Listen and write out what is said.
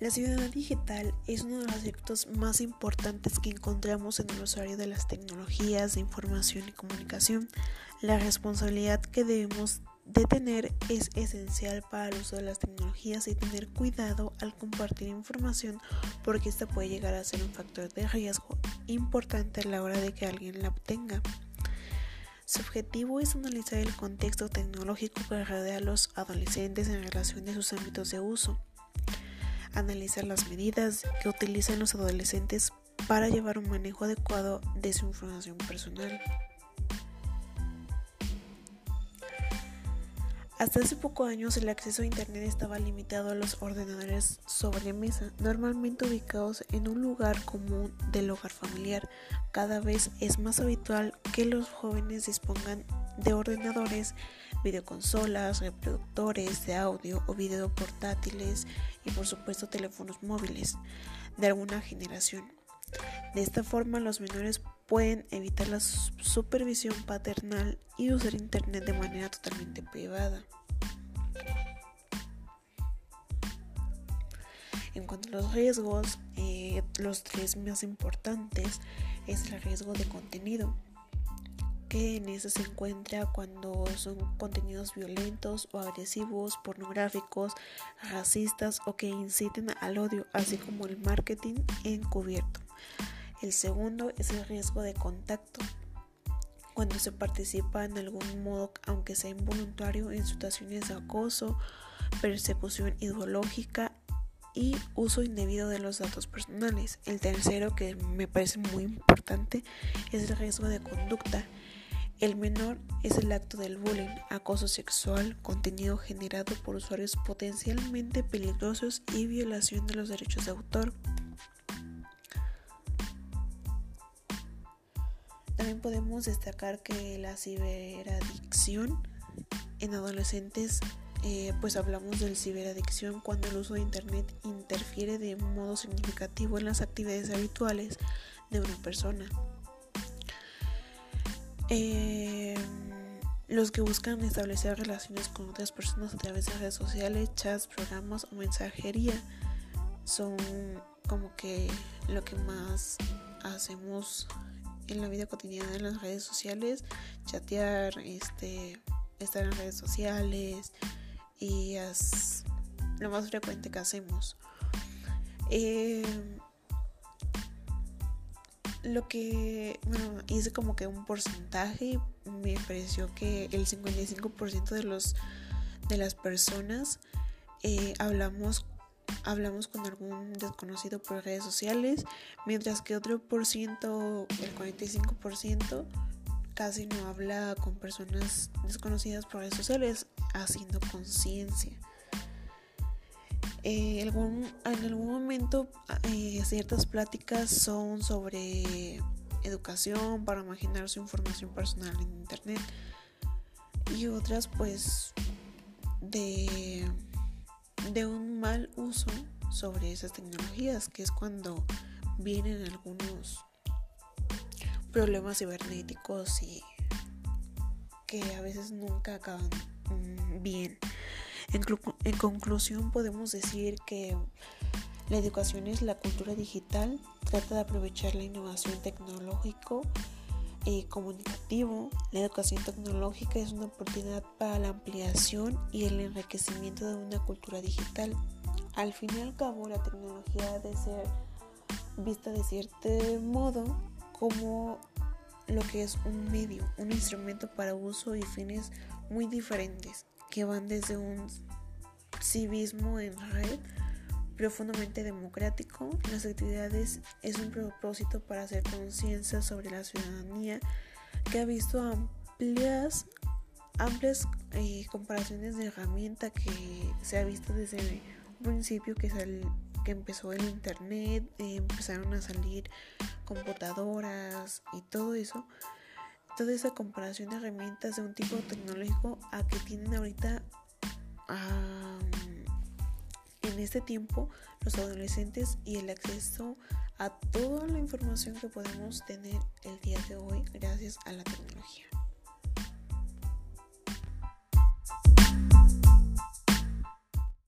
La ciudadanía digital es uno de los aspectos más importantes que encontramos en el usuario de las tecnologías de información y comunicación. La responsabilidad que debemos de tener es esencial para el uso de las tecnologías y tener cuidado al compartir información porque esta puede llegar a ser un factor de riesgo importante a la hora de que alguien la obtenga. Su objetivo es analizar el contexto tecnológico que rodea a los adolescentes en relación a sus ámbitos de uso analizar las medidas que utilizan los adolescentes para llevar un manejo adecuado de su información personal. Hasta hace pocos años el acceso a Internet estaba limitado a los ordenadores sobre mesa, normalmente ubicados en un lugar común del hogar familiar. Cada vez es más habitual que los jóvenes dispongan de ordenadores, videoconsolas, reproductores de audio o video portátiles y por supuesto teléfonos móviles de alguna generación. De esta forma los menores pueden evitar la supervisión paternal y usar Internet de manera totalmente privada. En cuanto a los riesgos, eh, los tres más importantes es el riesgo de contenido que en eso se encuentra cuando son contenidos violentos o agresivos, pornográficos, racistas o que inciten al odio, así como el marketing encubierto. El segundo es el riesgo de contacto, cuando se participa en algún modo, aunque sea involuntario, en situaciones de acoso, persecución ideológica y uso indebido de los datos personales. El tercero, que me parece muy importante, es el riesgo de conducta el menor es el acto del bullying, acoso sexual, contenido generado por usuarios potencialmente peligrosos y violación de los derechos de autor. También podemos destacar que la ciberadicción en adolescentes, eh, pues hablamos del ciberadicción cuando el uso de Internet interfiere de modo significativo en las actividades habituales de una persona. Eh, los que buscan establecer relaciones con otras personas a través de redes sociales, chats, programas o mensajería son como que lo que más hacemos en la vida cotidiana en las redes sociales, chatear, este, estar en redes sociales y lo más frecuente que hacemos. Eh, lo que, bueno, hice como que un porcentaje, me pareció que el 55% de los de las personas eh, hablamos hablamos con algún desconocido por redes sociales, mientras que otro por ciento, el 45%, casi no habla con personas desconocidas por redes sociales, haciendo conciencia. Eh, en algún momento eh, ciertas pláticas son sobre educación para imaginar su información personal en internet y otras pues de, de un mal uso sobre esas tecnologías que es cuando vienen algunos problemas cibernéticos y que a veces nunca acaban mm, bien. En, conclusión podemos decir que la educación es la cultura digital, trata de aprovechar la innovación tecnológico y comunicativo. La educación tecnológica es una oportunidad para la ampliación y el enriquecimiento de una cultura digital. Al fin y al cabo, la tecnología debe ser vista de cierto modo como lo que es un medio, un instrumento para uso y fines muy diferentes que van desde un civismo en red profundamente democrático. Las actividades es un propósito para hacer conciencia sobre la ciudadanía que ha visto amplias, amplias eh, comparaciones de herramienta que se ha visto desde un principio que, que empezó el internet, eh, empezaron a salir computadoras y todo eso toda esa comparación de herramientas de un tipo tecnológico a que tienen ahorita en este tiempo los adolescentes y el acceso a toda la información que podemos tener el día de hoy gracias a la tecnología.